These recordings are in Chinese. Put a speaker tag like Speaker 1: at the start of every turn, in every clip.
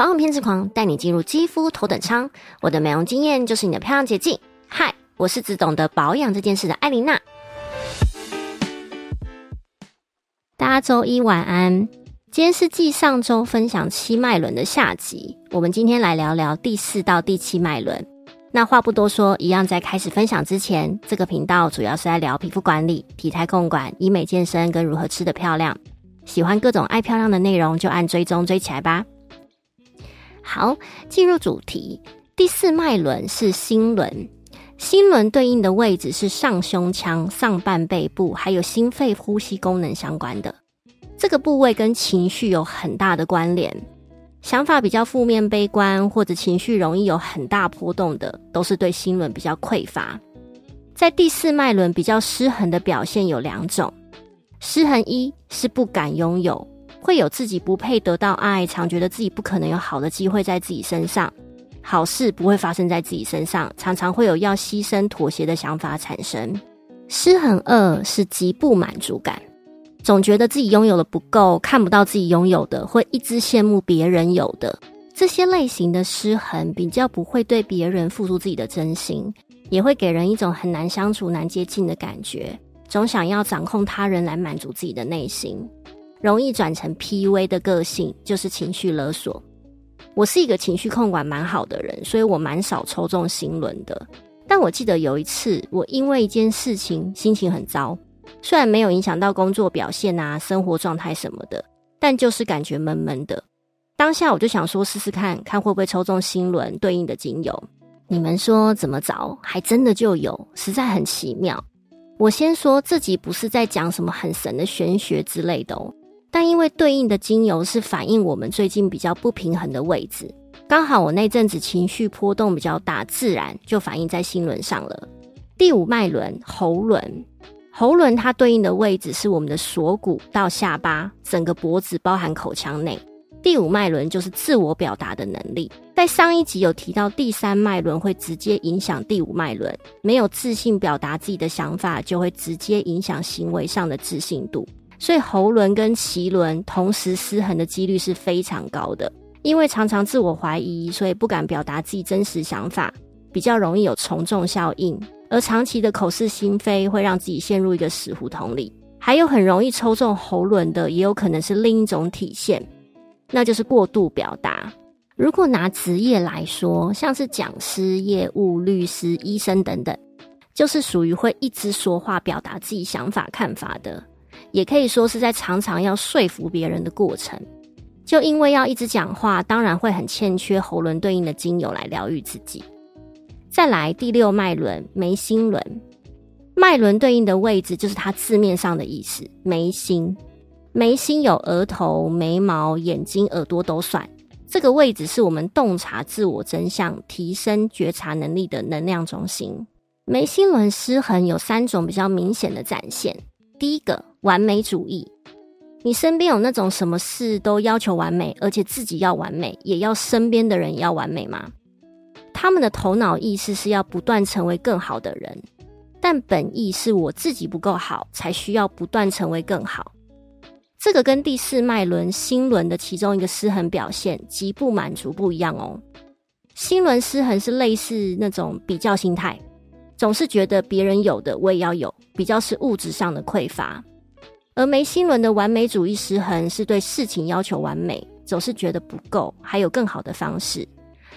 Speaker 1: 保养偏执狂带你进入肌肤头等舱，我的美容经验就是你的漂亮捷径。嗨，我是只懂得保养这件事的艾琳娜。大家周一晚安，今天是继上周分享七脉轮的下集，我们今天来聊聊第四到第七脉轮。那话不多说，一样在开始分享之前，这个频道主要是在聊皮肤管理、体态控管、医美健身跟如何吃的漂亮。喜欢各种爱漂亮的内容，就按追踪追起来吧。好，进入主题。第四脉轮是心轮，心轮对应的位置是上胸腔、上半背部，还有心肺呼吸功能相关的。这个部位跟情绪有很大的关联。想法比较负面、悲观，或者情绪容易有很大波动的，都是对心轮比较匮乏。在第四脉轮比较失衡的表现有两种：失衡一是不敢拥有。会有自己不配得到爱，常觉得自己不可能有好的机会在自己身上，好事不会发生在自己身上，常常会有要牺牲妥协的想法产生。失衡二是极不满足感，总觉得自己拥有的不够，看不到自己拥有的，会一直羡慕别人有的。这些类型的失衡比较不会对别人付出自己的真心，也会给人一种很难相处、难接近的感觉，总想要掌控他人来满足自己的内心。容易转成 PUA 的个性，就是情绪勒索。我是一个情绪控管蛮好的人，所以我蛮少抽中心轮的。但我记得有一次，我因为一件事情心情很糟，虽然没有影响到工作表现啊、生活状态什么的，但就是感觉闷闷的。当下我就想说，试试看看会不会抽中心轮对应的精油。你们说怎么找？还真的就有，实在很奇妙。我先说自己不是在讲什么很神的玄学之类的哦。但因为对应的精油是反映我们最近比较不平衡的位置，刚好我那阵子情绪波动比较大，自然就反映在心轮上了。第五脉轮喉轮，喉轮它对应的位置是我们的锁骨到下巴，整个脖子包含口腔内。第五脉轮就是自我表达的能力。在上一集有提到，第三脉轮会直接影响第五脉轮，没有自信表达自己的想法，就会直接影响行为上的自信度。所以喉轮跟脐轮同时失衡的几率是非常高的，因为常常自我怀疑，所以不敢表达自己真实想法，比较容易有从众效应。而长期的口是心非会让自己陷入一个死胡同里。还有很容易抽中喉轮的，也有可能是另一种体现，那就是过度表达。如果拿职业来说，像是讲师、业务、律师、医生等等，就是属于会一直说话、表达自己想法、看法的。也可以说是在常常要说服别人的过程，就因为要一直讲话，当然会很欠缺喉轮对应的精油来疗愈自己。再来第六脉轮眉心轮，脉轮对应的位置就是它字面上的意思，眉心。眉心有额头、眉毛、眼睛、耳朵都算。这个位置是我们洞察自我真相、提升觉察能力的能量中心。眉心轮失衡有三种比较明显的展现。第一个完美主义，你身边有那种什么事都要求完美，而且自己要完美，也要身边的人要完美吗？他们的头脑意识是要不断成为更好的人，但本意是我自己不够好，才需要不断成为更好。这个跟第四脉轮心轮的其中一个失衡表现极不满足不一样哦。心轮失衡是类似那种比较心态。总是觉得别人有的我也要有，比较是物质上的匮乏；而眉心轮的完美主义失衡是对事情要求完美，总是觉得不够，还有更好的方式，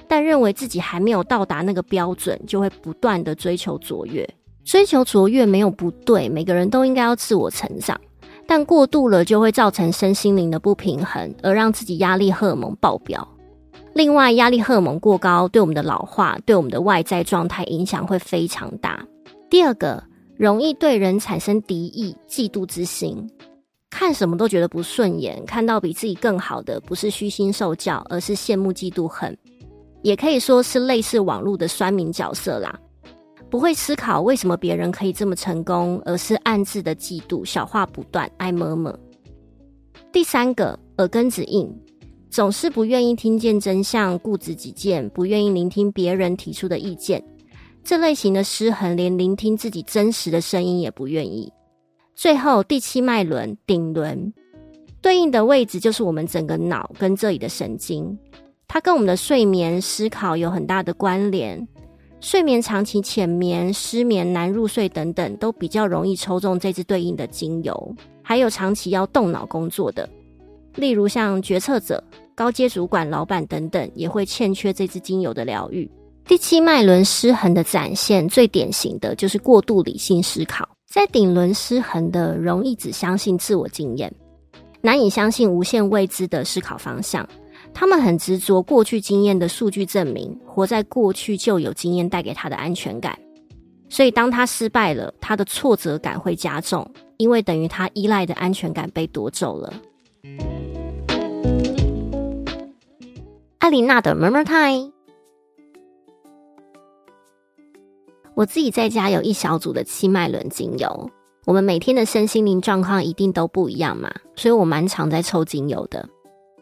Speaker 1: 但认为自己还没有到达那个标准，就会不断的追求卓越。追求卓越没有不对，每个人都应该要自我成长，但过度了就会造成身心灵的不平衡，而让自己压力荷尔蒙爆表。另外，压力荷尔蒙过高，对我们的老化、对我们的外在状态影响会非常大。第二个，容易对人产生敌意、嫉妒之心，看什么都觉得不顺眼，看到比自己更好的，不是虚心受教，而是羡慕、嫉妒、恨，也可以说是类似网络的酸民角色啦。不会思考为什么别人可以这么成功，而是暗自的嫉妒，小话不断，爱么么。第三个，耳根子硬。总是不愿意听见真相，固执己见，不愿意聆听别人提出的意见。这类型的失衡，连聆听自己真实的声音也不愿意。最后，第七脉轮顶轮对应的位置就是我们整个脑跟这里的神经。它跟我们的睡眠、思考有很大的关联。睡眠长期浅眠、失眠、难入睡等等，都比较容易抽中这支对应的精油。还有长期要动脑工作的，例如像决策者、高阶主管、老板等等，也会欠缺这支精油的疗愈。第七脉轮失衡的展现，最典型的就是过度理性思考。在顶轮失衡的，容易只相信自我经验，难以相信无限未知的思考方向。他们很执着过去经验的数据证明，活在过去就有经验带给他的安全感。所以当他失败了，他的挫折感会加重，因为等于他依赖的安全感被夺走了。艾琳娜的 Murmur Time，我自己在家有一小组的七脉轮精油，我们每天的身心灵状况一定都不一样嘛，所以我蛮常在抽精油的。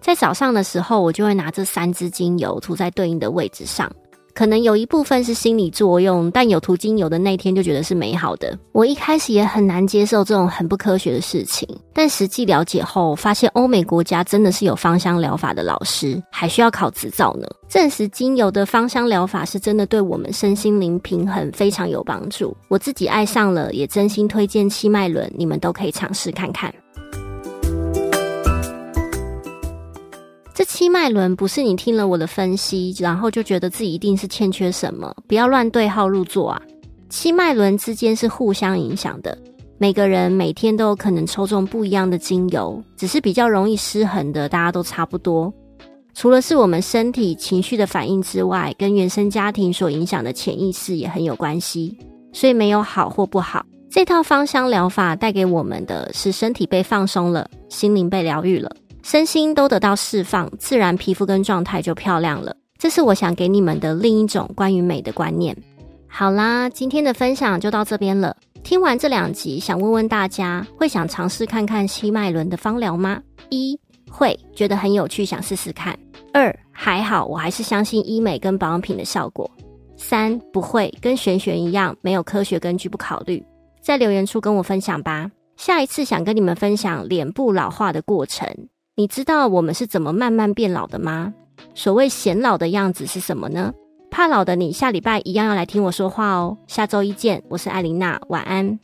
Speaker 1: 在早上的时候，我就会拿这三支精油涂在对应的位置上。可能有一部分是心理作用，但有涂精油的那天就觉得是美好的。我一开始也很难接受这种很不科学的事情，但实际了解后，发现欧美国家真的是有芳香疗法的老师，还需要考执照呢，证实精油的芳香疗法是真的对我们身心灵平衡非常有帮助。我自己爱上了，也真心推荐七脉轮，你们都可以尝试看看。这七脉轮不是你听了我的分析，然后就觉得自己一定是欠缺什么，不要乱对号入座啊！七脉轮之间是互相影响的，每个人每天都有可能抽中不一样的精油，只是比较容易失衡的，大家都差不多。除了是我们身体情绪的反应之外，跟原生家庭所影响的潜意识也很有关系，所以没有好或不好。这套芳香疗法带给我们的是身体被放松了，心灵被疗愈了。身心都得到释放，自然皮肤跟状态就漂亮了。这是我想给你们的另一种关于美的观念。好啦，今天的分享就到这边了。听完这两集，想问问大家，会想尝试看看七脉轮的芳疗吗？一会觉得很有趣，想试试看。二还好，我还是相信医美跟保养品的效果。三不会，跟玄学一样，没有科学根据不考虑。在留言处跟我分享吧。下一次想跟你们分享脸部老化的过程。你知道我们是怎么慢慢变老的吗？所谓显老的样子是什么呢？怕老的你，下礼拜一样要来听我说话哦。下周一见，我是艾琳娜，晚安。